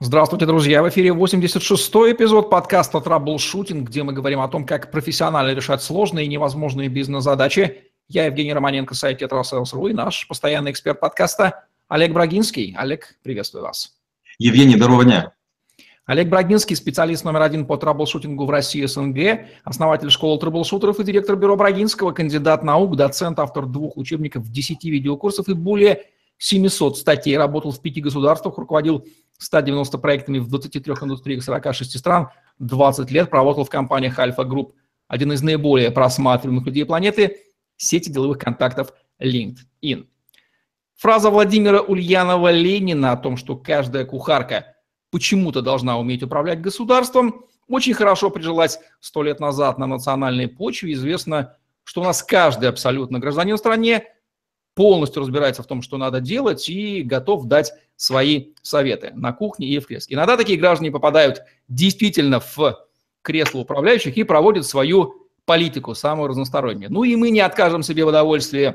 Здравствуйте, друзья! В эфире 86-й эпизод подкаста «Траблшутинг», где мы говорим о том, как профессионально решать сложные и невозможные бизнес-задачи. Я Евгений Романенко, сайт «Тетрасейлс.ру» и наш постоянный эксперт подкаста Олег Брагинский. Олег, приветствую вас. Евгений, доброго дня. Олег Брагинский, специалист номер один по траблшутингу в России СНГ, основатель школы траблшутеров и директор бюро Брагинского, кандидат наук, доцент, автор двух учебников, 10 видеокурсов и более 700 статей, работал в пяти государствах, руководил 190 проектами в 23 индустриях 46 стран, 20 лет проработал в компаниях Альфа Групп, один из наиболее просматриваемых людей планеты, сети деловых контактов LinkedIn. Фраза Владимира Ульянова-Ленина о том, что каждая кухарка почему-то должна уметь управлять государством, очень хорошо прижилась сто лет назад на национальной почве. Известно, что у нас каждый абсолютно гражданин в стране полностью разбирается в том, что надо делать, и готов дать свои советы на кухне и в кресле. Иногда такие граждане попадают действительно в кресло управляющих и проводят свою политику, самую разностороннюю. Ну и мы не откажем себе в удовольствии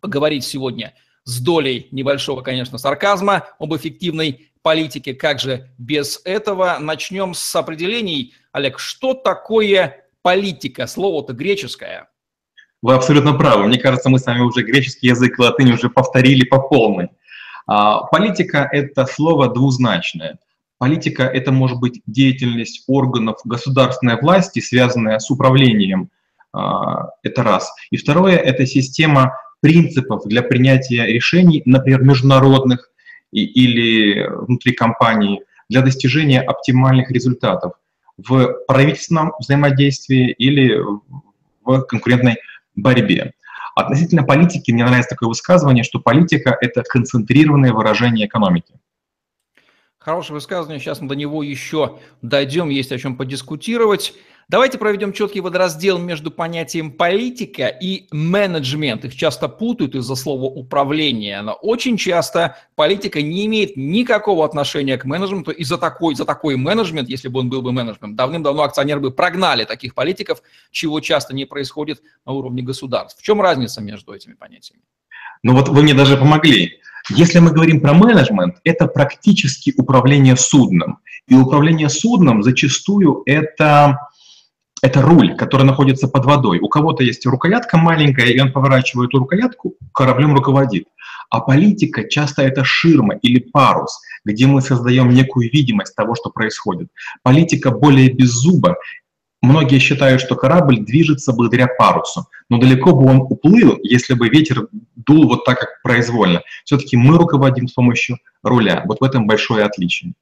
поговорить сегодня с долей небольшого, конечно, сарказма об эффективной политике. Как же без этого? Начнем с определений. Олег, что такое политика? Слово-то греческое – вы абсолютно правы. Мне кажется, мы с вами уже греческий язык и латынь уже повторили по полной. А, политика – это слово двузначное. Политика – это может быть деятельность органов государственной власти, связанная с управлением. А, это раз. И второе – это система принципов для принятия решений, например, международных или внутри компании, для достижения оптимальных результатов в правительственном взаимодействии или в конкурентной борьбе. Относительно политики мне нравится такое высказывание, что политика – это концентрированное выражение экономики. Хорошее высказывание, сейчас мы до него еще дойдем, есть о чем подискутировать. Давайте проведем четкий водораздел между понятием политика и менеджмент. Их часто путают из-за слова управление, но очень часто политика не имеет никакого отношения к менеджменту, и за такой, за такой менеджмент, если бы он был бы менеджментом, давным-давно акционеры бы прогнали таких политиков, чего часто не происходит на уровне государств. В чем разница между этими понятиями? Ну вот вы мне даже помогли. Если мы говорим про менеджмент, это практически управление судном. И управление судном зачастую это это руль, который находится под водой. У кого-то есть рукоятка маленькая, и он поворачивает эту рукоятку, кораблем руководит. А политика часто это ширма или парус, где мы создаем некую видимость того, что происходит. Политика более беззуба. Многие считают, что корабль движется благодаря парусу, но далеко бы он уплыл, если бы ветер дул вот так, как произвольно. Все-таки мы руководим с помощью руля. Вот в этом большое отличие.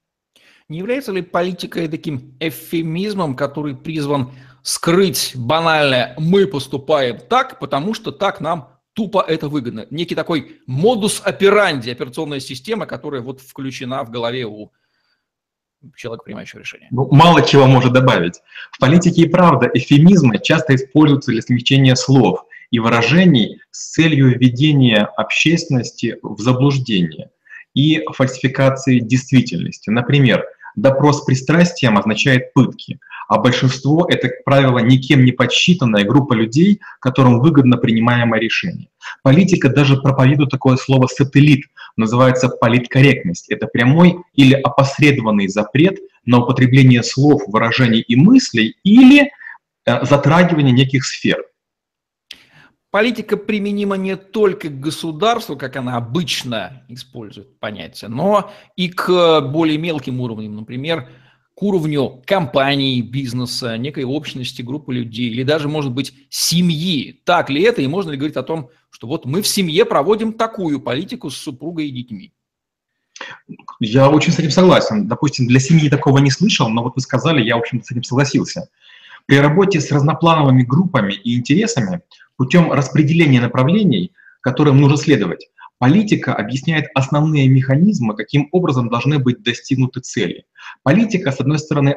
Не является ли политика таким эвфемизмом, который призван скрыть банальное «мы поступаем так, потому что так нам тупо это выгодно». Некий такой модус операнди, операционная система, которая вот включена в голове у человека, принимающего решение. Ну, мало чего может добавить. В политике и правда эфемизмы часто используются для смягчения слов и выражений с целью введения общественности в заблуждение и фальсификации действительности. Например, допрос пристрастием означает пытки – а большинство — это, как правило, никем не подсчитанная группа людей, которым выгодно принимаемое решение. Политика даже проповедует такое слово «сателлит», называется политкорректность. Это прямой или опосредованный запрет на употребление слов, выражений и мыслей или э, затрагивание неких сфер. Политика применима не только к государству, как она обычно использует понятие, но и к более мелким уровням, например, к уровню компании, бизнеса, некой общности, группы людей или даже, может быть, семьи. Так ли это и можно ли говорить о том, что вот мы в семье проводим такую политику с супругой и детьми? Я очень с этим согласен. Допустим, для семьи такого не слышал, но вот вы сказали, я, в общем-то, с этим согласился. При работе с разноплановыми группами и интересами путем распределения направлений, которым нужно следовать, Политика объясняет основные механизмы, каким образом должны быть достигнуты цели. Политика, с одной стороны,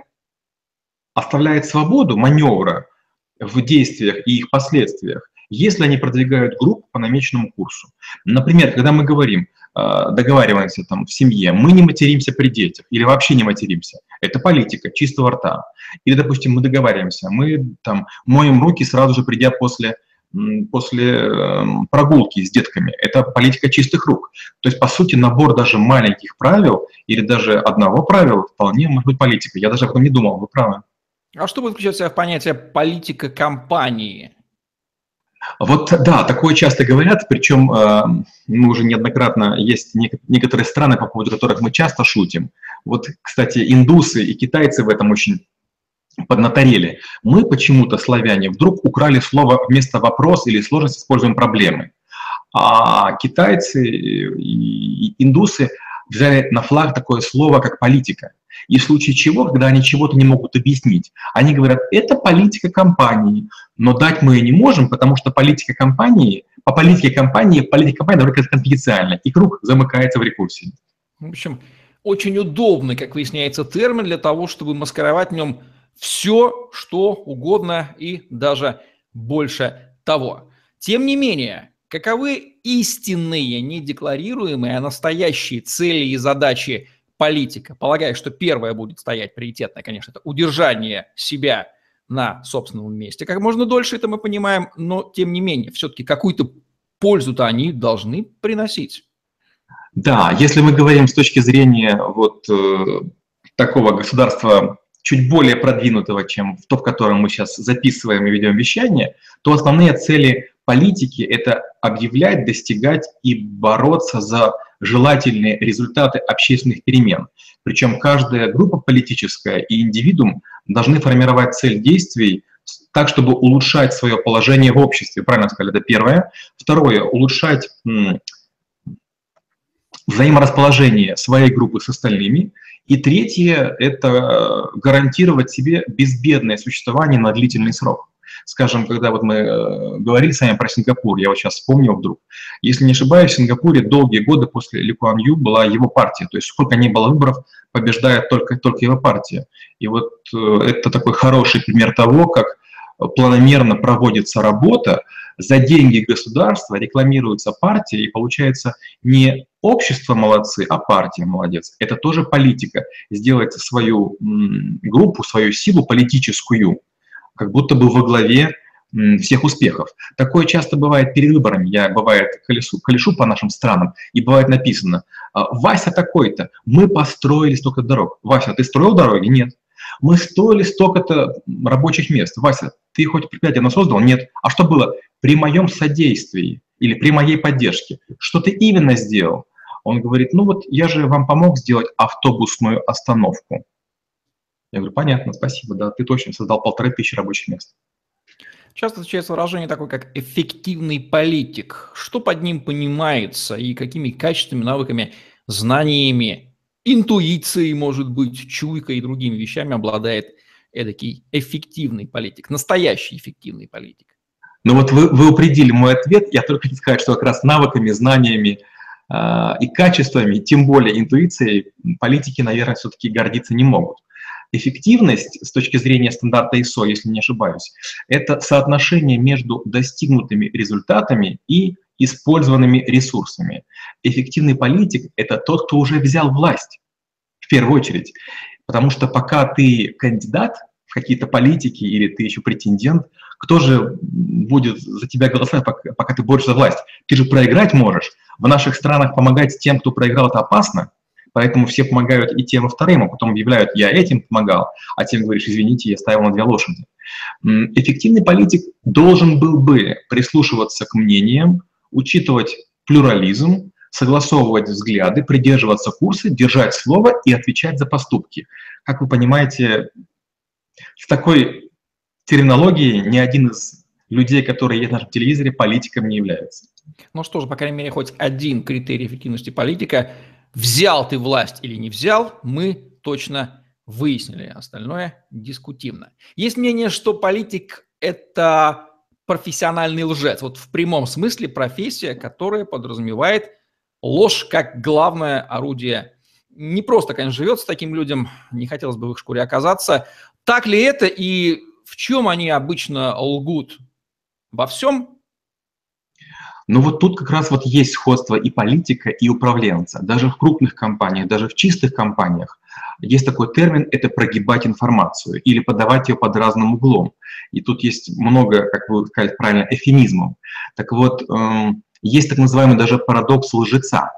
оставляет свободу маневра в действиях и их последствиях, если они продвигают группу по намеченному курсу. Например, когда мы говорим, э, договариваемся там в семье, мы не материмся при детях или вообще не материмся. Это политика чистого рта. Или, допустим, мы договариваемся, мы там моем руки сразу же придя после после эм, прогулки с детками. Это политика чистых рук. То есть, по сути, набор даже маленьких правил или даже одного правила вполне может быть политика. Я даже об этом не думал, вы правы. А что будет включать в понятие политика компании? Вот да, такое часто говорят, причем э, мы уже неоднократно есть некоторые страны, по поводу которых мы часто шутим. Вот, кстати, индусы и китайцы в этом очень поднаторели. Мы почему-то, славяне, вдруг украли слово вместо вопрос или сложность используем проблемы. А китайцы и индусы взяли на флаг такое слово, как политика. И в случае чего, когда они чего-то не могут объяснить, они говорят, это политика компании, но дать мы не можем, потому что политика компании, по политике компании, политика компании только конфиденциальна, и круг замыкается в рекурсии. В общем, очень удобный, как выясняется, термин для того, чтобы маскировать в нем все, что угодно и даже больше того. Тем не менее, каковы истинные, не декларируемые, а настоящие цели и задачи политика? Полагаю, что первое будет стоять приоритетное, конечно, это удержание себя на собственном месте. Как можно дольше это мы понимаем, но тем не менее, все-таки какую-то пользу-то они должны приносить. Да, если мы говорим с точки зрения вот э, такого государства чуть более продвинутого, чем то, в котором мы сейчас записываем и ведем вещание, то основные цели политики – это объявлять, достигать и бороться за желательные результаты общественных перемен. Причем каждая группа политическая и индивидуум должны формировать цель действий так, чтобы улучшать свое положение в обществе. Правильно сказали, это первое. Второе – улучшать взаиморасположение своей группы с остальными. И третье – это э, гарантировать себе безбедное существование на длительный срок. Скажем, когда вот мы э, говорили с вами про Сингапур, я вот сейчас вспомнил вдруг. Если не ошибаюсь, в Сингапуре долгие годы после Ли Куан Ю была его партия. То есть сколько не было выборов, побеждает только, только его партия. И вот э, это такой хороший пример того, как планомерно проводится работа, за деньги государства рекламируется партия, и получается не общество молодцы, а партия молодец. Это тоже политика. Сделать свою группу, свою силу политическую, как будто бы во главе всех успехов. Такое часто бывает перед выборами. Я, бывает, колесу, колешу по нашим странам, и бывает написано, «А, Вася такой-то, мы построили столько дорог. Вася, ты строил дороги? Нет. Мы строили столько-то рабочих мест. Вася, ты хоть предприятие создал? Нет. А что было? При моем содействии или при моей поддержке. Что ты именно сделал? Он говорит, ну вот я же вам помог сделать автобусную остановку. Я говорю, понятно, спасибо, да, ты точно создал полторы тысячи рабочих мест. Часто встречается выражение такое, как эффективный политик. Что под ним понимается и какими качествами, навыками, знаниями, интуицией, может быть, чуйкой и другими вещами обладает эдакий эффективный политик, настоящий эффективный политик? Ну вот вы, вы упредили мой ответ. Я только хочу сказать, что как раз навыками, знаниями и качествами, тем более интуицией, политики, наверное, все-таки гордиться не могут. Эффективность с точки зрения стандарта ISO, если не ошибаюсь, это соотношение между достигнутыми результатами и использованными ресурсами. Эффективный политик – это тот, кто уже взял власть, в первую очередь. Потому что пока ты кандидат в какие-то политики или ты еще претендент, кто же будет за тебя голосовать, пока, пока ты борешься за власть? Ты же проиграть можешь. В наших странах помогать тем, кто проиграл, это опасно. Поэтому все помогают и тем, и вторым, а потом объявляют, я этим помогал, а тем говоришь, извините, я ставил на две лошади. Эффективный политик должен был бы прислушиваться к мнениям, учитывать плюрализм, согласовывать взгляды, придерживаться курса, держать слово и отвечать за поступки. Как вы понимаете, в такой терминологии ни один из людей, которые есть в нашем телевизоре, политиком не является. Ну что же, по крайней мере, хоть один критерий эффективности политика – Взял ты власть или не взял, мы точно выяснили. Остальное дискутивно. Есть мнение, что политик – это профессиональный лжец. Вот в прямом смысле профессия, которая подразумевает ложь как главное орудие. Не просто, конечно, живет с таким людям, не хотелось бы в их шкуре оказаться. Так ли это и в чем они обычно лгут? Во всем но вот тут как раз вот есть сходство и политика, и управленца. Даже в крупных компаниях, даже в чистых компаниях Есть такой термин – это прогибать информацию или подавать ее под разным углом. И тут есть много, как вы сказали правильно, эфемизмов. Так вот, эм, есть так называемый даже парадокс лжеца.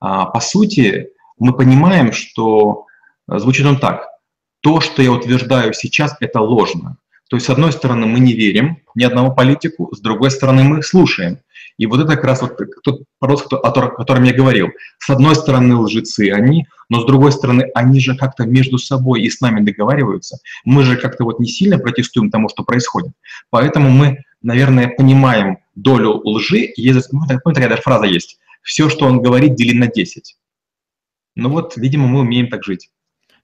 А, по сути, мы понимаем, что э, звучит он так. То, что я утверждаю сейчас, это ложно. То есть, с одной стороны, мы не верим ни одному политику, с другой стороны, мы слушаем. И вот это как раз вот тот парадокс, о котором я говорил. С одной стороны, лжецы они, но с другой стороны, они же как-то между собой и с нами договариваются. Мы же как-то вот не сильно протестуем тому, что происходит. Поэтому мы, наверное, понимаем долю лжи. Есть, ну, такая даже фраза есть. Все, что он говорит, дели на 10. Ну вот, видимо, мы умеем так жить.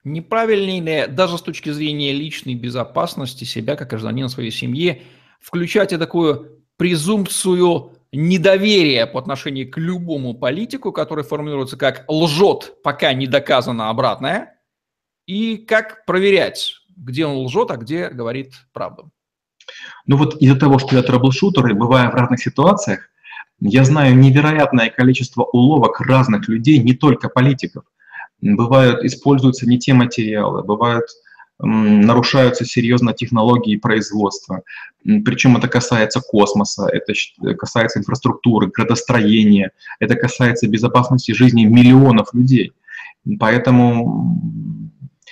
Неправильнее ли, даже с точки зрения личной безопасности себя, как гражданина своей семьи, включать и такую презумпцию недоверия по отношению к любому политику, который формулируется как лжет, пока не доказано обратное, и как проверять, где он лжет, а где говорит правду. Ну вот из-за того, что я troubleshooter и бываю в разных ситуациях, я знаю невероятное количество уловок разных людей, не только политиков. Бывают, используются не те материалы, бывают нарушаются серьезно технологии производства. Причем это касается космоса, это касается инфраструктуры, градостроения, это касается безопасности жизни миллионов людей. Поэтому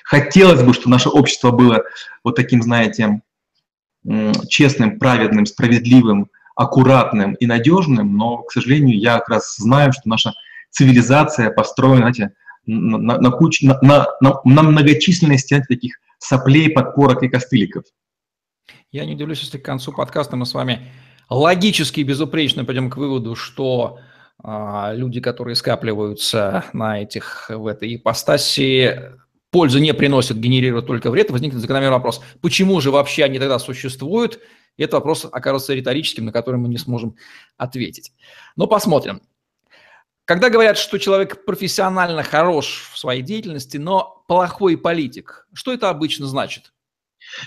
хотелось бы, чтобы наше общество было вот таким, знаете, честным, праведным, справедливым, аккуратным и надежным, но, к сожалению, я как раз знаю, что наша цивилизация построена, знаете, на, на, куч, на, на, на многочисленности таких соплей, подпорок и костыликов. Я не удивлюсь, если к концу подкаста мы с вами логически и безупречно пойдем к выводу, что а, люди, которые скапливаются на этих, в этой ипостаси, пользы не приносят, генерируют только вред, возникнет закономерный вопрос, почему же вообще они тогда существуют? Этот вопрос окажется риторическим, на который мы не сможем ответить. Но посмотрим. Когда говорят, что человек профессионально хорош в своей деятельности, но плохой политик, что это обычно значит?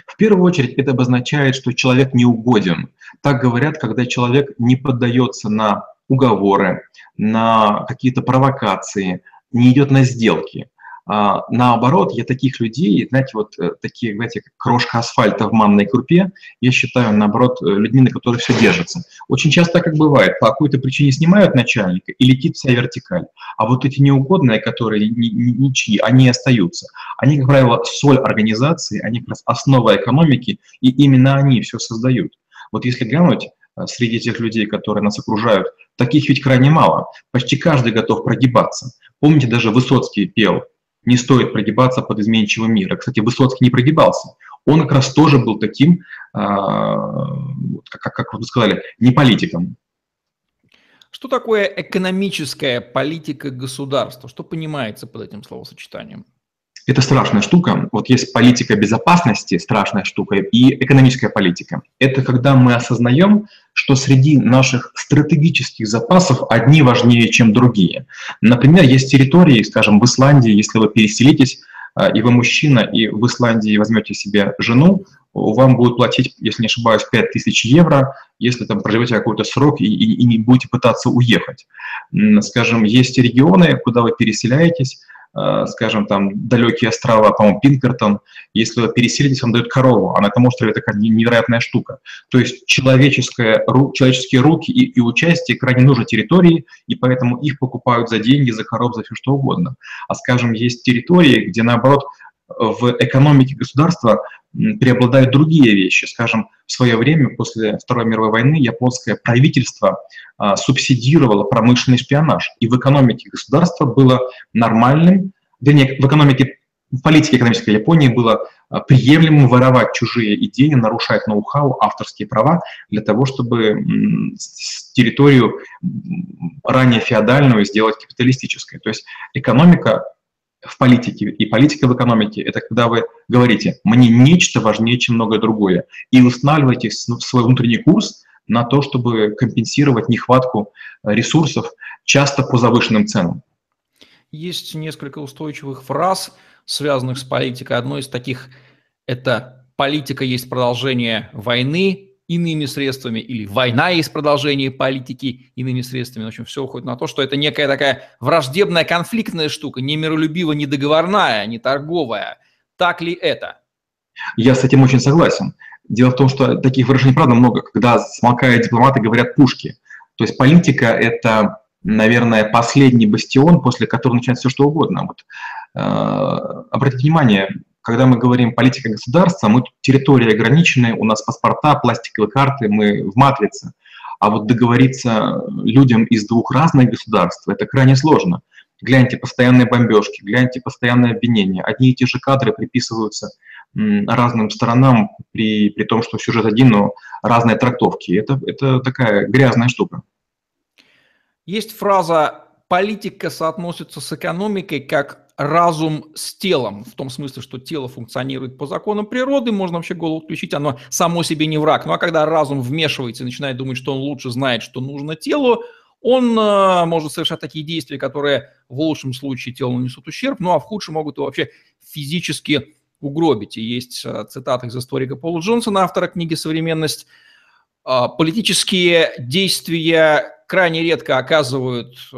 В первую очередь это обозначает, что человек неугоден. Так говорят, когда человек не поддается на уговоры, на какие-то провокации, не идет на сделки. А, наоборот, я таких людей, знаете, вот э, такие, знаете, крошка асфальта в манной крупе, я считаю, наоборот, э, людьми, на которых все держится. Очень часто, как бывает, по какой-то причине снимают начальника и летит вся вертикаль. А вот эти неугодные, которые ничьи, они остаются. Они, как правило, соль организации, они как раз основа экономики, и именно они все создают. Вот если глянуть э, среди тех людей, которые нас окружают, таких ведь крайне мало. Почти каждый готов прогибаться. Помните, даже Высоцкий пел не стоит прогибаться под изменчивым миром. Кстати, Высоцкий не прогибался. Он как раз тоже был таким, а, как, как вы сказали, не политиком. Что такое экономическая политика государства? Что понимается под этим словосочетанием? Это страшная штука. Вот есть политика безопасности, страшная штука, и экономическая политика. Это когда мы осознаем, что среди наших стратегических запасов одни важнее, чем другие. Например, есть территории, скажем, в Исландии, если вы переселитесь, а, и вы мужчина, и в Исландии возьмете себе жену, вам будут платить, если не ошибаюсь, 5000 евро, если там проживете какой-то срок и, и, и не будете пытаться уехать. Скажем, есть регионы, куда вы переселяетесь, скажем, там, далекие острова, по-моему, Пинкертон, если вы переселитесь, вам дают корову, а на этом острове такая невероятная штука. То есть человеческое, человеческие руки и, и участие крайне нужны территории, и поэтому их покупают за деньги, за коров, за все что угодно. А, скажем, есть территории, где, наоборот, в экономике государства преобладают другие вещи. Скажем, в свое время, после Второй мировой войны, японское правительство а, субсидировало промышленный шпионаж. И в экономике государства было нормальным, вернее, в экономике в политике экономической Японии было а, приемлемым воровать чужие идеи, нарушать ноу-хау, авторские права для того, чтобы территорию ранее феодальную сделать капиталистической. То есть экономика в политике и политика в экономике – это когда вы говорите «мне нечто важнее, чем многое другое» и устанавливаете свой внутренний курс на то, чтобы компенсировать нехватку э, ресурсов, часто по завышенным ценам. Есть несколько устойчивых фраз, связанных с политикой. Одной из таких – это «политика есть продолжение войны», иными средствами, или война есть продолжение политики иными средствами. В общем, все уходит на то, что это некая такая враждебная, конфликтная штука, не миролюбивая, не договорная, не торговая. Так ли это? Я с этим очень согласен. Дело в том, что таких выражений, правда, много, когда смолкают дипломаты, говорят пушки. То есть политика – это, наверное, последний бастион, после которого начинается все что угодно. Вот, э, обратите внимание, когда мы говорим политика государства, мы территории ограничены, у нас паспорта, пластиковые карты, мы в матрице. А вот договориться людям из двух разных государств – это крайне сложно. Гляньте постоянные бомбежки, гляньте постоянные обвинения. Одни и те же кадры приписываются разным сторонам, при, при том, что сюжет один, но разные трактовки. Это, это такая грязная штука. Есть фраза «политика соотносится с экономикой как разум с телом», в том смысле, что тело функционирует по законам природы, можно вообще голову включить, оно само себе не враг. Ну а когда разум вмешивается и начинает думать, что он лучше знает, что нужно телу, он э, может совершать такие действия, которые в лучшем случае телу нанесут ущерб, ну а в худшем могут его вообще физически угробить. И есть э, цитата из историка Пола Джонсона, автора книги «Современность». Э, политические действия крайне редко оказывают э,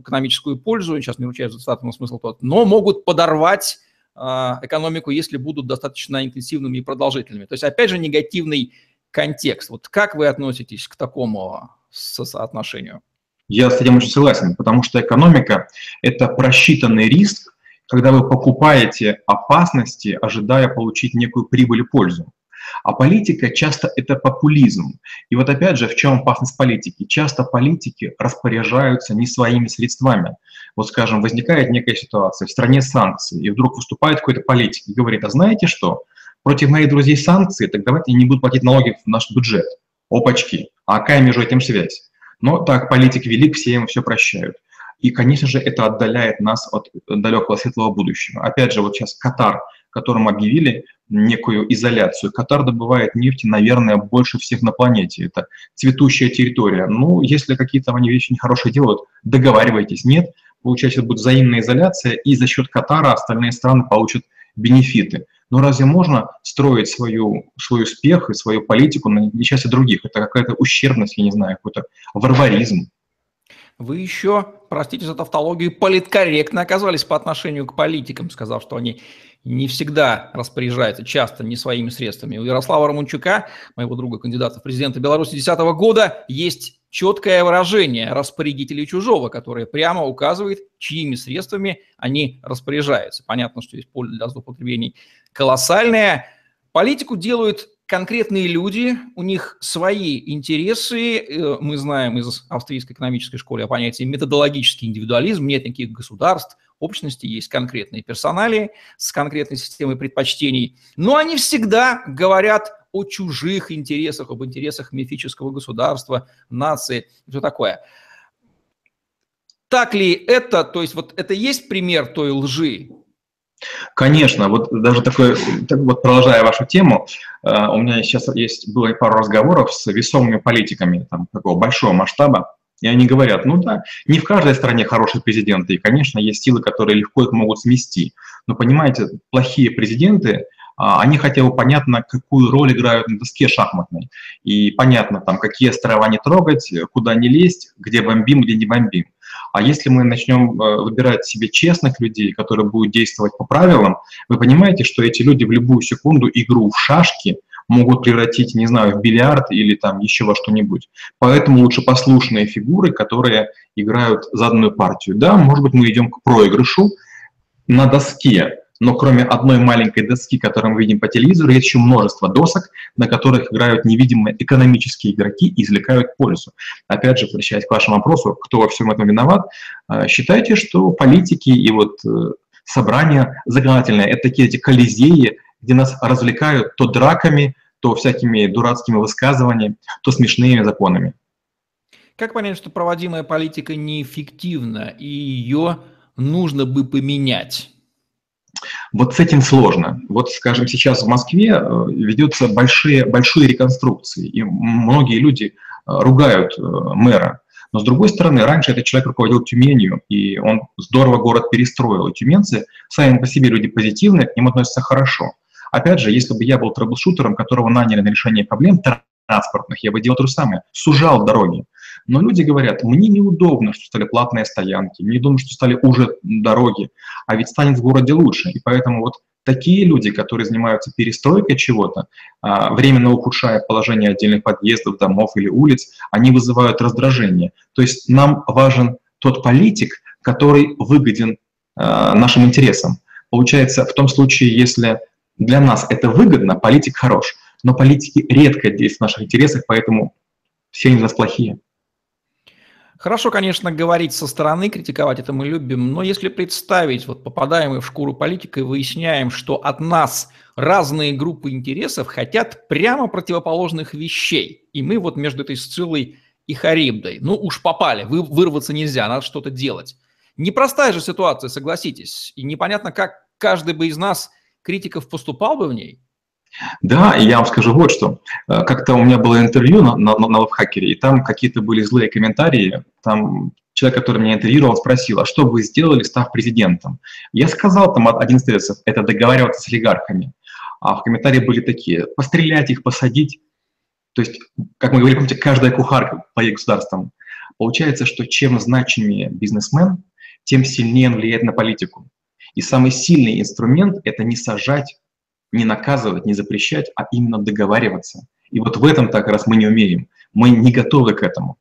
экономическую пользу, сейчас не ручаюсь за цитату, но смысл тот, но могут подорвать экономику, если будут достаточно интенсивными и продолжительными. То есть, опять же, негативный контекст. Вот как вы относитесь к такому соотношению? Я с этим очень согласен, потому что экономика – это просчитанный риск, когда вы покупаете опасности, ожидая получить некую прибыль и пользу. А политика часто это популизм. И вот опять же, в чем опасность политики? Часто политики распоряжаются не своими средствами. Вот, скажем, возникает некая ситуация, в стране санкции, и вдруг выступает какой-то политик и говорит, а знаете что, против моих друзей санкции, так давайте не буду платить налоги в наш бюджет. Опачки. А какая между этим связь? Но так политик велик, все ему все прощают. И, конечно же, это отдаляет нас от далекого светлого будущего. Опять же, вот сейчас Катар, которым объявили некую изоляцию. Катар добывает нефти, наверное, больше всех на планете. Это цветущая территория. Ну, если какие-то они вещи нехорошие делают, договаривайтесь. Нет, получается, будет взаимная изоляция, и за счет Катара остальные страны получат бенефиты. Но разве можно строить свою, свой успех и свою политику на несчастье других? Это какая-то ущербность, я не знаю, какой-то варваризм. Вы еще, простите за тавтологию, политкорректно оказались по отношению к политикам, сказав, что они не всегда распоряжаются, часто не своими средствами. У Ярослава Романчука, моего друга, кандидата в президенты Беларуси 2010 года, есть четкое выражение распорядителей чужого, которое прямо указывает, чьими средствами они распоряжаются. Понятно, что есть поле для злоупотреблений колоссальное. Политику делают конкретные люди, у них свои интересы. Э, мы знаем из австрийской экономической школы о понятии методологический индивидуализм. Нет никаких государств, общности, есть конкретные персонали с конкретной системой предпочтений. Но они всегда говорят о чужих интересах, об интересах мифического государства, нации, все такое. Так ли это, то есть вот это есть пример той лжи, Конечно, вот даже такой, так вот продолжая вашу тему, э, у меня сейчас есть было пару разговоров с весомыми политиками там, такого большого масштаба, и они говорят, ну да, не в каждой стране хорошие президенты, и, конечно, есть силы, которые легко их могут смести. Но, понимаете, плохие президенты, а, они хотя бы понятно, какую роль играют на доске шахматной. И понятно, там, какие острова не трогать, куда не лезть, где бомбим, где не бомбим. А если мы начнем э, выбирать себе честных людей, которые будут действовать по правилам, вы понимаете, что эти люди в любую секунду игру в шашки могут превратить, не знаю, в бильярд или там еще во что-нибудь. Поэтому лучше послушные фигуры, которые играют заданную партию. Да, может быть, мы идем к проигрышу на доске, но кроме одной маленькой доски, которую мы видим по телевизору, есть еще множество досок, на которых играют невидимые экономические игроки и извлекают пользу. Опять же, возвращаясь к вашему вопросу, кто во всем этом виноват, э, считайте, что политики и вот э, собрания законодательные – это такие эти колизеи, где нас развлекают то драками, то всякими дурацкими высказываниями, то смешными законами. Как понять, что проводимая политика неэффективна и ее нужно бы поменять? Вот с этим сложно. Вот, скажем, сейчас в Москве э, ведутся большие, большие реконструкции, и многие люди э, ругают э, мэра. Но с другой стороны, раньше этот человек руководил Тюменью, и он здорово город перестроил. И тюменцы сами по себе люди позитивные, к ним относятся хорошо. Опять же, если бы я был трэблшутером, которого наняли на решение проблем, транспортных, я бы делал то же самое, сужал дороги. Но люди говорят, мне неудобно, что стали платные стоянки, мне неудобно, что стали уже дороги, а ведь станет в городе лучше. И поэтому вот такие люди, которые занимаются перестройкой чего-то, а, временно ухудшая положение отдельных подъездов, домов или улиц, они вызывают раздражение. То есть нам важен тот политик, который выгоден а, нашим интересам. Получается, в том случае, если для нас это выгодно, политик хорош, но политики редко действуют в наших интересах, поэтому все у нас плохие. Хорошо, конечно, говорить со стороны, критиковать это мы любим, но если представить, вот попадаем мы в шкуру политика и выясняем, что от нас разные группы интересов хотят прямо противоположных вещей, и мы вот между этой Сциллой и Харибдой, ну уж попали, вы, вырваться нельзя, надо что-то делать. Непростая же ситуация, согласитесь, и непонятно, как каждый бы из нас, критиков, поступал бы в ней. Да, и я вам скажу вот что. Э, как-то у меня было интервью на, на, на лайфхакере, и там какие-то были злые комментарии. Там человек, который меня интервьюировал, спросил, а что вы сделали, став президентом? Я сказал там один из тезисов, это договариваться с олигархами. А в комментарии были такие, пострелять их, посадить. То есть, как мы говорили, помните, каждая кухарка по государствам. Получается, что чем значимее бизнесмен, тем сильнее он влияет на политику. И самый сильный инструмент – это не сажать не наказывать, не запрещать, а именно договариваться. И вот в этом так раз мы не умеем. Мы не готовы к этому.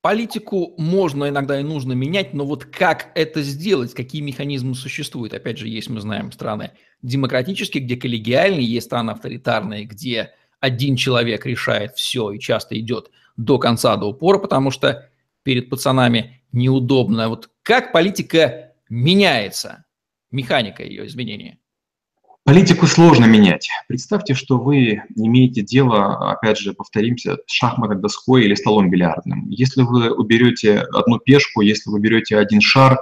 Политику можно иногда и нужно менять, но вот как это сделать, какие механизмы существуют? Опять же, есть, мы знаем, страны демократические, где коллегиальные, есть страны авторитарные, где один человек решает все и часто идет до конца, до упора, потому что перед пацанами неудобно. Вот как политика меняется, механика ее изменения? Политику сложно менять. Представьте, что вы имеете дело, опять же, повторимся, с шахматной доской или столом бильярдным. Если вы уберете одну пешку, если вы берете один шар,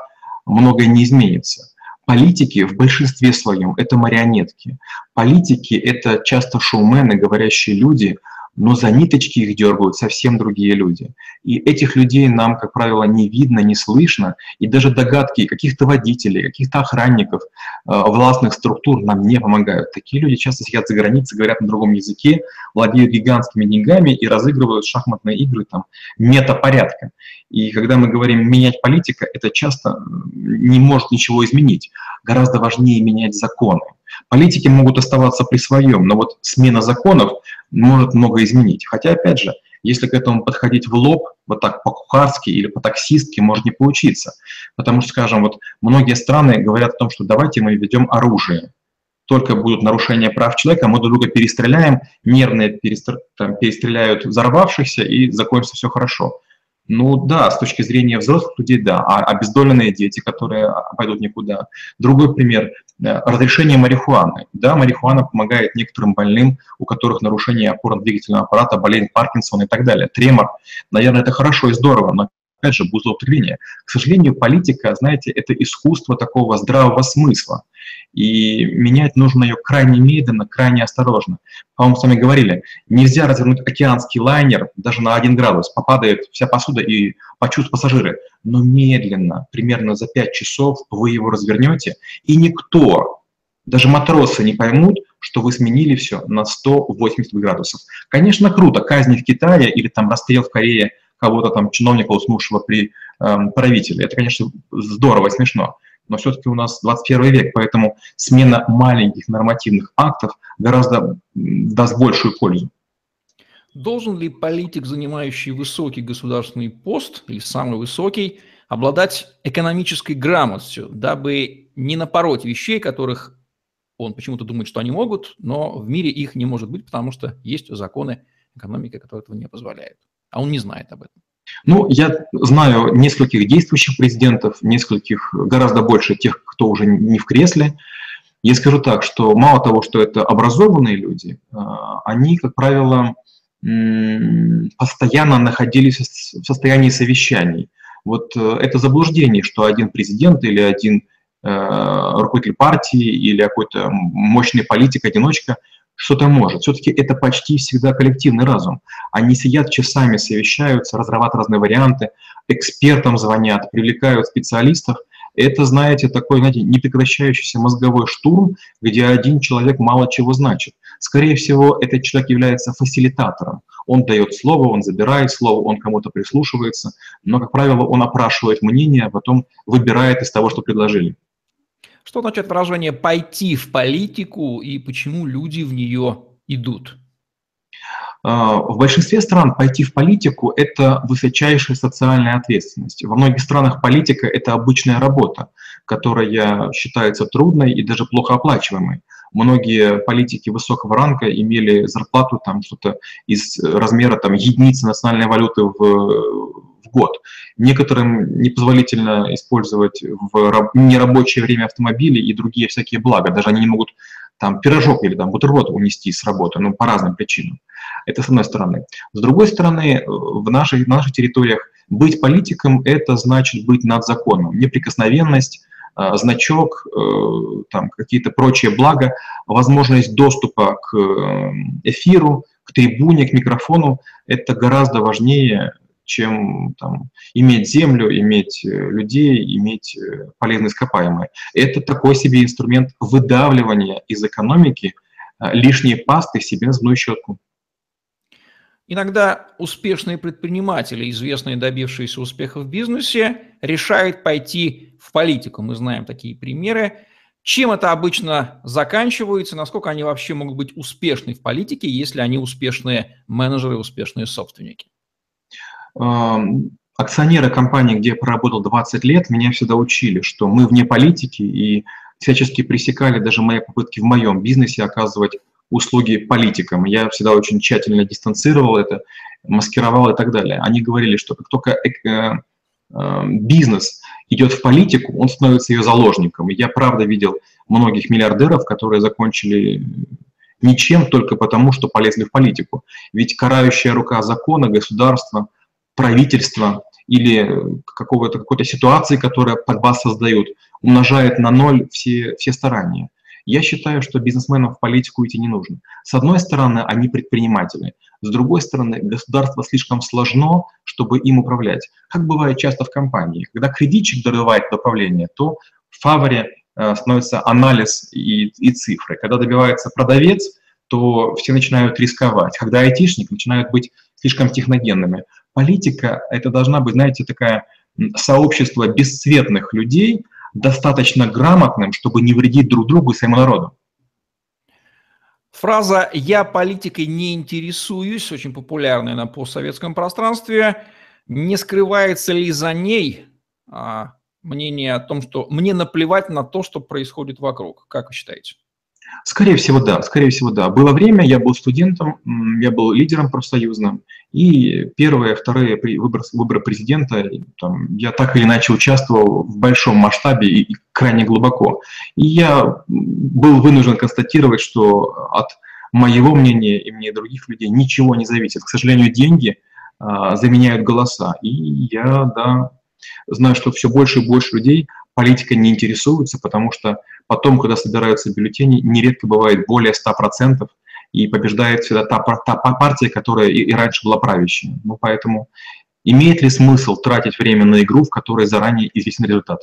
многое не изменится. Политики в большинстве своем – это марионетки. Политики – это часто шоумены, говорящие люди – но за ниточки их дергают совсем другие люди. И этих людей нам, как правило, не видно, не слышно, и даже догадки каких-то водителей, каких-то охранников, э, властных структур нам не помогают. Такие люди часто сидят за границей, говорят на другом языке, владеют гигантскими деньгами и разыгрывают шахматные игры там метапорядка. И когда мы говорим «менять политика», это часто не может ничего изменить. Гораздо важнее менять законы. Политики могут оставаться при своем, но вот смена законов может много изменить. Хотя, опять же, если к этому подходить в лоб, вот так по-кухарски или по-таксистски, может не получиться. Потому что, скажем, вот многие страны говорят о том, что давайте мы введем оружие. Только будут нарушения прав человека, мы друг друга перестреляем, нервные перестр... там, перестреляют взорвавшихся и закончится все хорошо. Ну да, с точки зрения взрослых людей, да. А обездоленные дети, которые пойдут никуда. Другой пример разрешение марихуаны. Да, марихуана помогает некоторым больным, у которых нарушение опорно-двигательного аппарата, болезнь Паркинсона и так далее. Тремор. Наверное, это хорошо и здорово, но опять же, будет злоупотребление. К сожалению, политика, знаете, это искусство такого здравого смысла. И менять нужно ее крайне медленно, крайне осторожно. По-моему, с вами говорили, нельзя развернуть океанский лайнер даже на один градус, попадает вся посуда и почувствуют пассажиры. Но медленно, примерно за 5 часов вы его развернете, и никто, даже матросы не поймут, что вы сменили все на 180 градусов. Конечно, круто, казни в Китае или там расстрел в Корее – кого-то там, чиновника, уснувшего при э, правителе. Это, конечно, здорово смешно, но все-таки у нас 21 век, поэтому смена маленьких нормативных актов гораздо даст большую пользу. Должен ли политик, занимающий высокий государственный пост, или самый высокий, обладать экономической грамотностью, дабы не напороть вещей, которых он почему-то думает, что они могут, но в мире их не может быть, потому что есть законы экономики, которые этого не позволяют а он не знает об этом. Ну, я знаю нескольких действующих президентов, нескольких, гораздо больше тех, кто уже не в кресле. Я скажу так, что мало того, что это образованные люди, а, они, как правило, постоянно находились в состоянии совещаний. Вот э, это заблуждение, что один президент или один э, руководитель партии или какой-то мощный политик, одиночка – что-то может. Все-таки это почти всегда коллективный разум. Они сидят часами, совещаются, разрабатывают разные варианты, экспертам звонят, привлекают специалистов. Это, знаете, такой, знаете, непрекращающийся мозговой штурм, где один человек мало чего значит. Скорее всего, этот человек является фасилитатором. Он дает слово, он забирает слово, он кому-то прислушивается, но, как правило, он опрашивает мнение, а потом выбирает из того, что предложили. Что значит выражение «пойти в политику» и почему люди в нее идут? А, в большинстве стран пойти в политику – это высочайшая социальная ответственность. Во многих странах политика – это обычная работа, которая считается трудной и даже плохо оплачиваемой. Многие политики высокого ранга имели зарплату там что-то из размера там, единицы национальной валюты в, в год. Некоторым непозволительно использовать в нерабочее время автомобили и другие всякие блага. Даже они не могут там пирожок или там бутерброд унести с работы, ну, по разным причинам. Это с одной стороны. С другой стороны, в наших, на наших территориях быть политиком – это значит быть над законом. Неприкосновенность, э, значок, э, там какие-то прочие блага, возможность доступа к э, эфиру, к трибуне, к микрофону – это гораздо важнее чем там, иметь землю, иметь э, людей, иметь э, полезные ископаемые. Это такой себе инструмент выдавливания из экономики э, лишние пасты себе на зубную щетку. Иногда успешные предприниматели, известные добившиеся успеха в бизнесе, решают пойти в политику. Мы знаем такие примеры. Чем это обычно заканчивается, насколько они вообще могут быть успешны в политике, если они успешные менеджеры, успешные собственники? Акционеры компании, где я проработал 20 лет, меня всегда учили, что мы вне политики и всячески пресекали даже мои попытки в моем бизнесе оказывать услуги политикам. Я всегда очень тщательно дистанцировал это, маскировал и так далее. Они говорили, что как только э, э, бизнес идет в политику, он становится ее заложником. И я правда видел многих миллиардеров, которые закончили ничем только потому, что полезли в политику. Ведь карающая рука закона, государства, правительства или какого-то какой-то ситуации, которая под вас создают, умножает на ноль все, все старания. Я считаю, что бизнесменам в политику идти не нужно. С одной стороны, они предприниматели. С другой стороны, государство слишком сложно, чтобы им управлять. Как бывает часто в компании. Когда кредитчик дорывает до то в фаворе э, становится анализ и, и цифры. Когда добивается продавец, то все начинают рисковать. Когда айтишник начинают быть слишком техногенными политика — это должна быть, знаете, такая сообщество бесцветных людей, достаточно грамотным, чтобы не вредить друг другу и своему народу. Фраза «я политикой не интересуюсь», очень популярная на постсоветском пространстве, не скрывается ли за ней а, мнение о том, что мне наплевать на то, что происходит вокруг? Как вы считаете? Скорее всего, да. Скорее всего, да. Было время, я был студентом, я был лидером профсоюзным, и первые, вторые выборы, выборы президента, там, я так или иначе участвовал в большом масштабе и, и крайне глубоко. И я был вынужден констатировать, что от моего мнения и мнения других людей ничего не зависит. К сожалению, деньги а, заменяют голоса. И я, да, знаю, что все больше и больше людей политика не интересуются, потому что потом, когда собираются бюллетени, нередко бывает более 100%, и побеждает всегда та, та партия, которая и, и раньше была правящей. Ну, поэтому имеет ли смысл тратить время на игру, в которой заранее известен результат?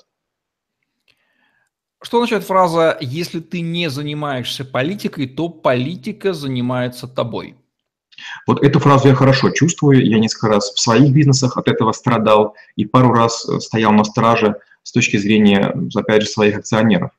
Что означает фраза «если ты не занимаешься политикой, то политика занимается тобой»? Вот эту фразу я хорошо чувствую. Я несколько раз в своих бизнесах от этого страдал и пару раз э, стоял на страже с точки зрения, опять же, своих акционеров.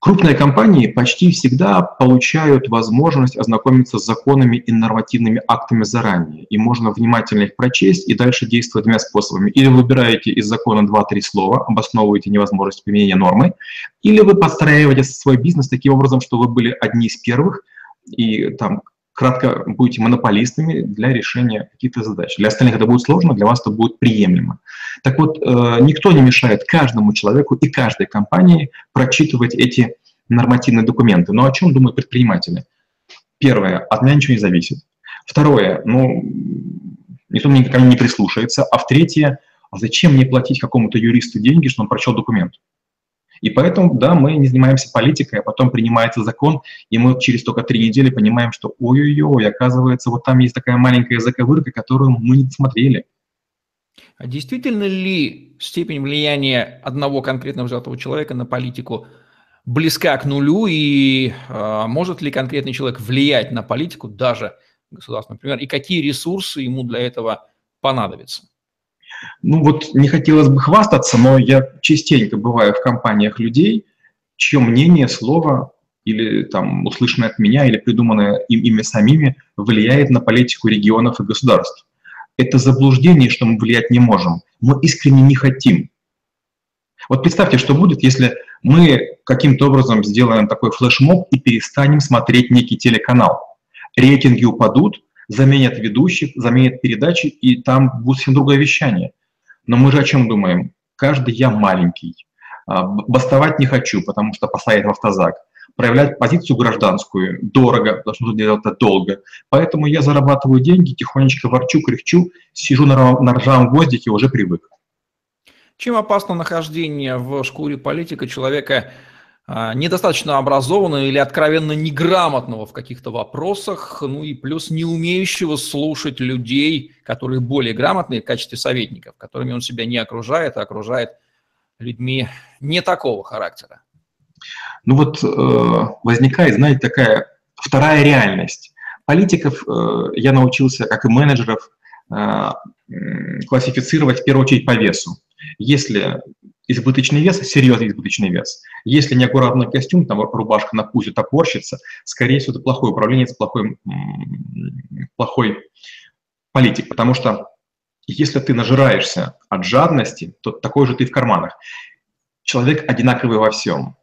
Крупные компании почти всегда получают возможность ознакомиться с законами и нормативными актами заранее, и можно внимательно их прочесть и дальше действовать двумя способами. Или вы выбираете из закона 2-3 слова, обосновываете невозможность применения нормы, или вы подстраиваете свой бизнес таким образом, что вы были одни из первых, и там кратко будете монополистами для решения каких-то задач. Для остальных это будет сложно, для вас это будет приемлемо. Так вот, э, никто не мешает каждому человеку и каждой компании прочитывать эти нормативные документы. Но о чем думают предприниматели? Первое, от меня ничего не зависит. Второе, ну, никто мне никогда не прислушается. А в третье, а зачем мне платить какому-то юристу деньги, что он прочел документ? И поэтому, да, мы не занимаемся политикой, а потом принимается закон, и мы через только три недели понимаем, что ой-ой-ой, оказывается, вот там есть такая маленькая заковырка, которую мы не смотрели. А действительно ли степень влияния одного конкретно взятого человека на политику близка к нулю, и э, может ли конкретный человек влиять на политику, даже государство, например, и какие ресурсы ему для этого понадобятся? Ну вот не хотелось бы хвастаться, но я частенько бываю в компаниях людей, чье мнение, слово или там услышанное от меня, или придуманное им, ими самими влияет на политику регионов и государств. Это заблуждение, что мы влиять не можем. Мы искренне не хотим. Вот представьте, что будет, если мы каким-то образом сделаем такой флешмоб и перестанем смотреть некий телеканал. Рейтинги упадут, заменят ведущих, заменят передачи, и там будет совсем другое вещание. Но мы же о чем думаем? Каждый я маленький. А, бастовать не хочу, потому что посадят в автозак. Проявлять позицию гражданскую дорого, потому что делать это долго. Поэтому я зарабатываю деньги, тихонечко ворчу, кряхчу, сижу на, на ржавом гвоздике, уже привык. Чем опасно нахождение в шкуре политика человека недостаточно образованного или откровенно неграмотного в каких-то вопросах, ну и плюс не умеющего слушать людей, которые более грамотные в качестве советников, которыми он себя не окружает, а окружает людьми не такого характера? Ну вот э, возникает, знаете, такая вторая реальность. Политиков э, я научился, как и менеджеров, э, классифицировать в первую очередь по весу. Если избыточный вес, серьезный избыточный вес. Если неаккуратный костюм, там рубашка на пузе топорщится, скорее всего, это плохой управленец, плохой, плохой политик, потому что если ты нажираешься от жадности, то такой же ты в карманах. Человек одинаковый во всем.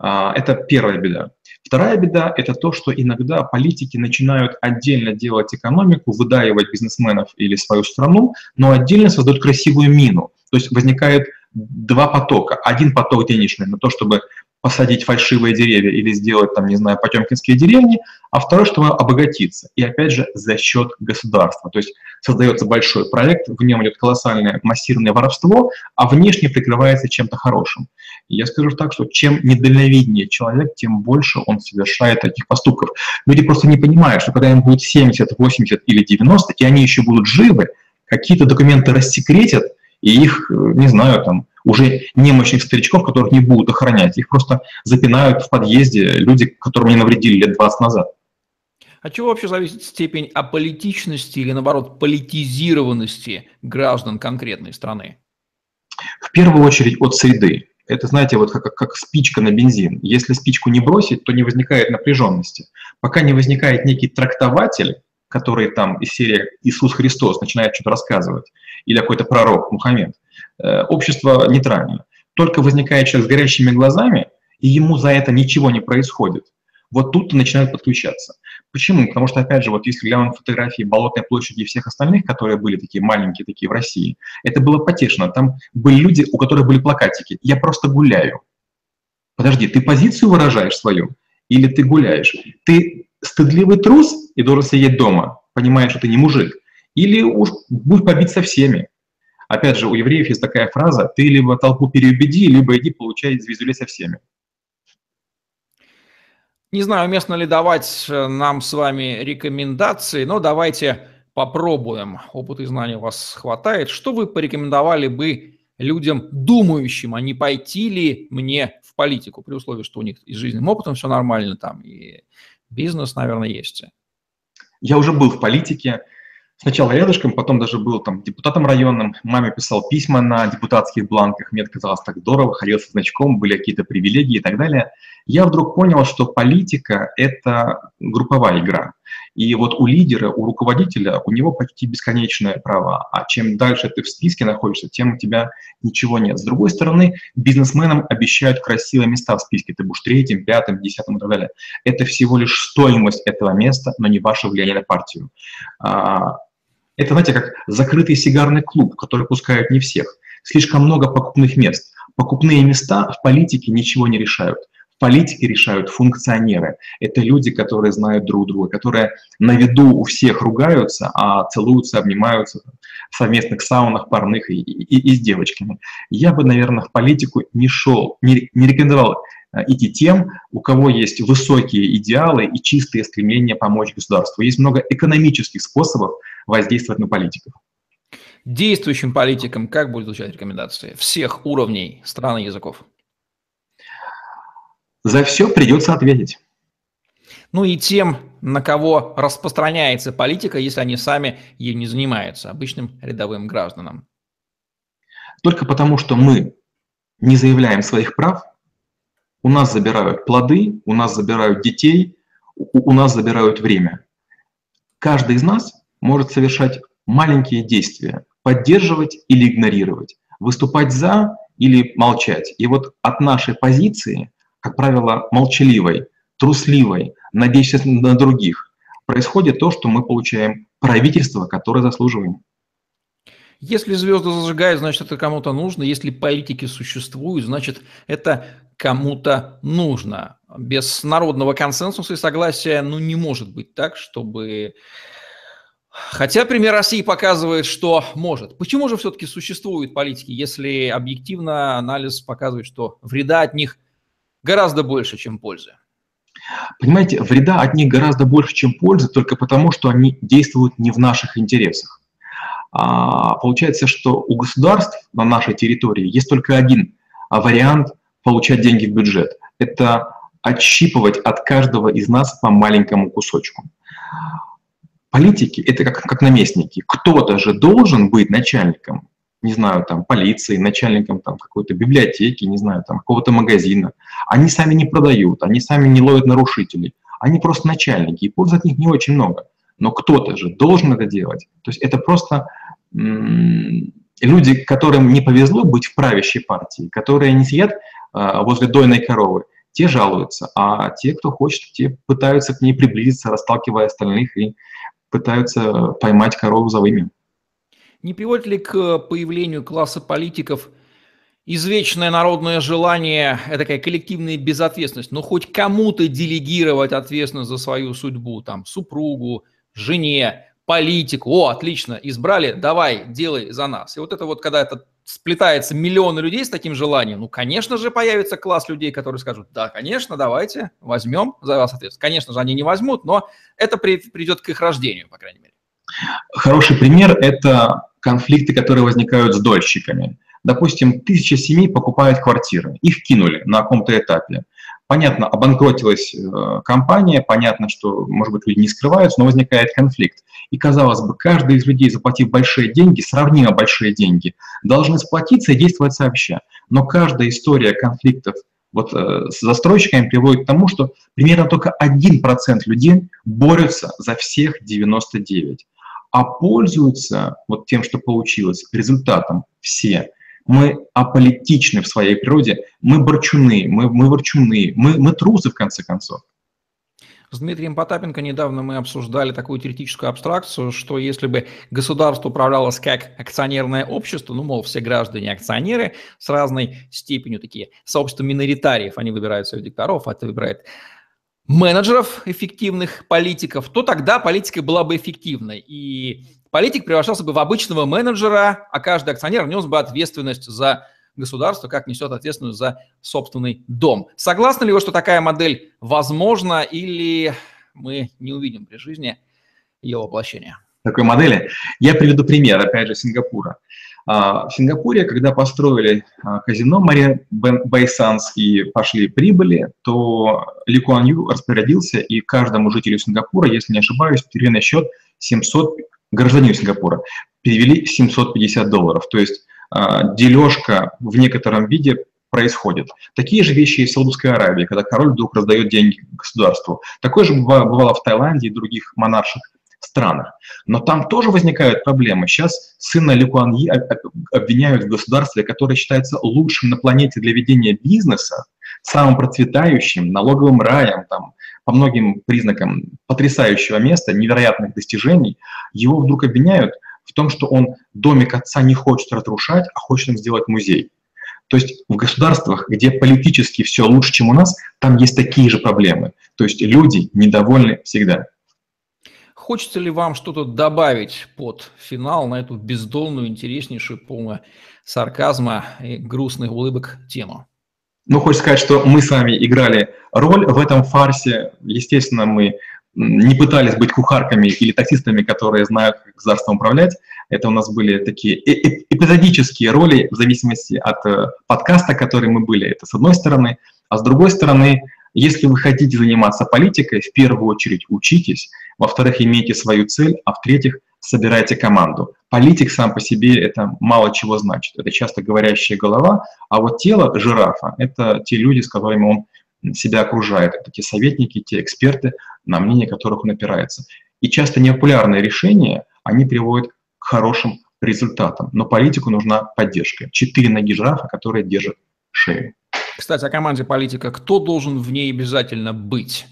А, это первая беда. Вторая беда – это то, что иногда политики начинают отдельно делать экономику, выдаивать бизнесменов или свою страну, но отдельно создают красивую мину. То есть возникает два потока. Один поток денежный на то, чтобы посадить фальшивые деревья или сделать, там, не знаю, потемкинские деревни, а второй, чтобы обогатиться. И опять же, за счет государства. То есть создается большой проект, в нем идет колоссальное массированное воровство, а внешне прикрывается чем-то хорошим. И я скажу так, что чем недальновиднее человек, тем больше он совершает таких поступков. Люди просто не понимают, что когда им будет 70, 80 или 90, и они еще будут живы, какие-то документы рассекретят, и их, не знаю, там, уже немощных старичков, которых не будут охранять. Их просто запинают в подъезде люди, которым не навредили лет 20 назад. От чего вообще зависит степень аполитичности или, наоборот, политизированности граждан конкретной страны? В первую очередь от среды. Это, знаете, вот как, как спичка на бензин. Если спичку не бросить, то не возникает напряженности. Пока не возникает некий трактователь, который там из серии Иисус Христос начинает что-то рассказывать, или какой-то пророк Мухаммед, э, общество нейтрально. Только возникает человек с горящими глазами, и ему за это ничего не происходит. Вот тут-то начинают подключаться. Почему? Потому что, опять же, вот если глянуть фотографии Болотной площади и всех остальных, которые были такие маленькие такие в России, это было потешно. Там были люди, у которых были плакатики «Я просто гуляю». Подожди, ты позицию выражаешь свою или ты гуляешь? Ты стыдливый трус и должен сидеть дома, понимая, что ты не мужик, или уж будь побить со всеми. Опять же, у евреев есть такая фраза «ты либо толпу переубеди, либо иди получай звездюлей со всеми». Не знаю, уместно ли давать э, нам с вами рекомендации, но давайте попробуем. Опыта и знаний у вас хватает. Что вы порекомендовали бы людям, думающим, а не пойти ли мне в политику, при условии, что у них и с жизненным опытом все нормально, там и бизнес, наверное, есть? Я уже был в политике, Сначала рядышком, потом даже был там депутатом районным, маме писал письма на депутатских бланках, мне казалось так здорово, ходил со значком, были какие-то привилегии и так далее. Я вдруг понял, что политика – это групповая игра. И вот у лидера, у руководителя, у него почти бесконечное право. А чем дальше ты в списке находишься, тем у тебя ничего нет. С другой стороны, бизнесменам обещают красивые места в списке. Ты будешь третьим, пятым, десятым и так далее. Это всего лишь стоимость этого места, но не ваше влияние на партию. А, это, знаете, как закрытый сигарный клуб, который пускают не всех. Слишком много покупных мест. Покупные места в политике ничего не решают. В политике решают функционеры. Это люди, которые знают друг друга, которые на виду у всех ругаются, а целуются, обнимаются в совместных саунах, парных и, и, и с девочками. Я бы, наверное, в политику не шел, не, не рекомендовал Э, идти тем, у кого есть высокие идеалы и чистые стремления помочь государству. Есть много экономических способов воздействовать на политиков. Действующим политикам как будет звучать рекомендации всех уровней стран и языков? За все придется ответить. Ну и тем, на кого распространяется политика, если они сами ей не занимаются, обычным рядовым гражданам. Только потому, что мы не заявляем своих прав, у нас забирают плоды, у нас забирают детей, у нас забирают время. Каждый из нас может совершать маленькие действия, поддерживать или игнорировать, выступать за или молчать. И вот от нашей позиции, как правило, молчаливой, трусливой, надеясь на других, происходит то, что мы получаем правительство, которое заслуживаем. Если звезды зажигают, значит, это кому-то нужно. Если политики существуют, значит, это кому-то нужно. Без народного консенсуса и согласия, ну, не может быть так, чтобы... Хотя пример России показывает, что может. Почему же все-таки существуют политики, если объективно анализ показывает, что вреда от них гораздо больше, чем пользы? Понимаете, вреда от них гораздо больше, чем пользы, только потому, что они действуют не в наших интересах. А, получается, что у государств на нашей территории есть только один а, вариант получать деньги в бюджет. Это отщипывать от каждого из нас по маленькому кусочку. Политики – это как, как наместники. Кто-то же должен быть начальником, не знаю, там, полиции, начальником там, какой-то библиотеки, не знаю, там, какого-то магазина. Они сами не продают, они сами не ловят нарушителей. Они просто начальники, и пользы от них не очень много но кто-то же должен это делать. То есть это просто люди, которым не повезло быть в правящей партии, которые не сидят а, возле дойной коровы, те жалуются, а те, кто хочет, те пытаются к ней приблизиться, расталкивая остальных и пытаются поймать корову за вымя. Не приводит ли к появлению класса политиков извечное народное желание, это такая коллективная безответственность, но хоть кому-то делегировать ответственность за свою судьбу, там, супругу, жене, политику. О, отлично, избрали, давай, делай за нас. И вот это вот, когда это сплетается миллионы людей с таким желанием, ну, конечно же, появится класс людей, которые скажут, да, конечно, давайте, возьмем за вас ответственность. Конечно же, они не возьмут, но это при, придет к их рождению, по крайней мере. Хороший пример – это конфликты, которые возникают с дольщиками. Допустим, тысяча семей покупают квартиры, их кинули на каком-то этапе. Понятно, обанкротилась э, компания, понятно, что, может быть, люди не скрываются, но возникает конфликт. И, казалось бы, каждый из людей, заплатив большие деньги, сравнимо большие деньги, должны сплотиться и действовать сообща. Но каждая история конфликтов вот, э, с застройщиками приводит к тому, что примерно только 1% людей борются за всех 99, а пользуются вот тем, что получилось, результатом все мы аполитичны в своей природе, мы борчуны, мы, мы ворчуны, мы, мы трусы, в конце концов. С Дмитрием Потапенко недавно мы обсуждали такую теоретическую абстракцию, что если бы государство управлялось как акционерное общество, ну, мол, все граждане акционеры с разной степенью такие, сообщество миноритариев, они выбирают своих дикторов, а это выбирает менеджеров эффективных политиков, то тогда политика была бы эффективной. И политик превращался бы в обычного менеджера, а каждый акционер нес бы ответственность за государство, как несет ответственность за собственный дом. Согласны ли вы, что такая модель возможна или мы не увидим при жизни ее воплощения? Такой модели? Я приведу пример, опять же, Сингапура. А, в Сингапуре, когда построили а, казино Мария Байсанс и пошли прибыли, то Ли Куан Ю распорядился, и каждому жителю Сингапура, если не ошибаюсь, перевели на счет 700 гражданину Сингапура перевели 750 долларов. То есть э, дележка в некотором виде происходит. Такие же вещи и в Саудовской Аравии, когда король вдруг раздает деньги государству. Такое же бывало в Таиланде и других монарших странах. Но там тоже возникают проблемы. Сейчас сына Ли Куан обвиняют в государстве, которое считается лучшим на планете для ведения бизнеса, самым процветающим, налоговым раем, там, по многим признакам потрясающего места, невероятных достижений, его вдруг обвиняют в том, что он домик отца не хочет разрушать, а хочет им сделать музей. То есть в государствах, где политически все лучше, чем у нас, там есть такие же проблемы. То есть люди недовольны всегда. Хочется ли вам что-то добавить под финал на эту бездонную, интереснейшую, полную сарказма и грустных улыбок тему? Ну, хочется сказать, что мы с вами играли роль в этом фарсе. Естественно, мы не пытались быть кухарками или таксистами, которые знают, как государством управлять. Это у нас были такие эпизодические роли в зависимости от э, подкаста, который мы были. Это с одной стороны. А с другой стороны, если вы хотите заниматься политикой, в первую очередь учитесь, во-вторых, имейте свою цель, а в-третьих, собирайте команду. Политик сам по себе это мало чего значит. Это часто говорящая голова, а вот тело жирафа – это те люди, с которыми он себя окружает. Это те советники, те эксперты, на мнение которых он опирается. И часто непопулярные решения, они приводят к хорошим результатам. Но политику нужна поддержка. Четыре ноги жирафа, которые держат шею. Кстати, о команде политика. Кто должен в ней обязательно быть?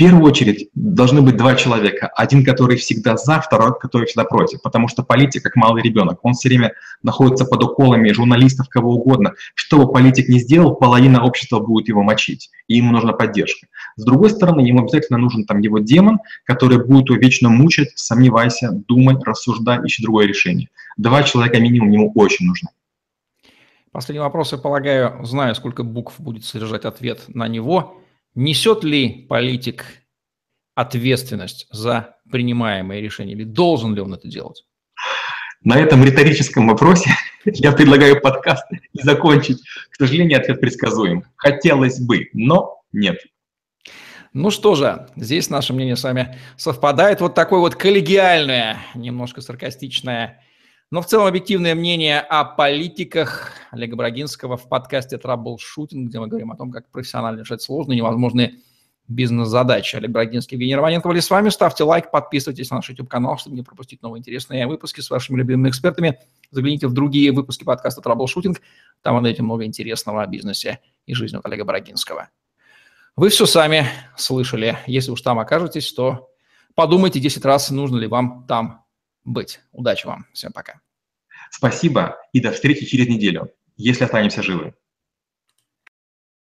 Первую очередь должны быть два человека. Один, который всегда за, второй, который всегда против. Потому что политик, как малый ребенок, он все время находится под уколами журналистов, кого угодно. Что бы политик ни сделал, половина общества будет его мочить. И ему нужна поддержка. С другой стороны, ему обязательно нужен там его демон, который будет его вечно мучать, сомневайся, думать, рассуждать, ищи другое решение. Два человека минимум ему очень нужны. Последний вопрос, я полагаю, знаю, сколько букв будет содержать ответ на него. Несет ли политик ответственность за принимаемые решения или должен ли он это делать? На этом риторическом вопросе я предлагаю подкаст и закончить. К сожалению, ответ предсказуем. Хотелось бы, но нет. Ну что же, здесь наше мнение с вами совпадает. Вот такое вот коллегиальное, немножко саркастичное но в целом объективное мнение о политиках Олега Брагинского в подкасте «Траблшутинг», где мы говорим о том, как профессионально решать сложные, невозможные бизнес-задачи. Олег Брагинский, Евгений Романенко были с вами. Ставьте лайк, подписывайтесь на наш YouTube-канал, чтобы не пропустить новые интересные выпуски с вашими любимыми экспертами. Загляните в другие выпуски подкаста «Траблшутинг». Там вы найдете много интересного о бизнесе и жизни от Олега Брагинского. Вы все сами слышали. Если уж там окажетесь, то подумайте 10 раз, нужно ли вам там быть. Удачи вам. Всем пока. Спасибо и до встречи через неделю, если останемся живы.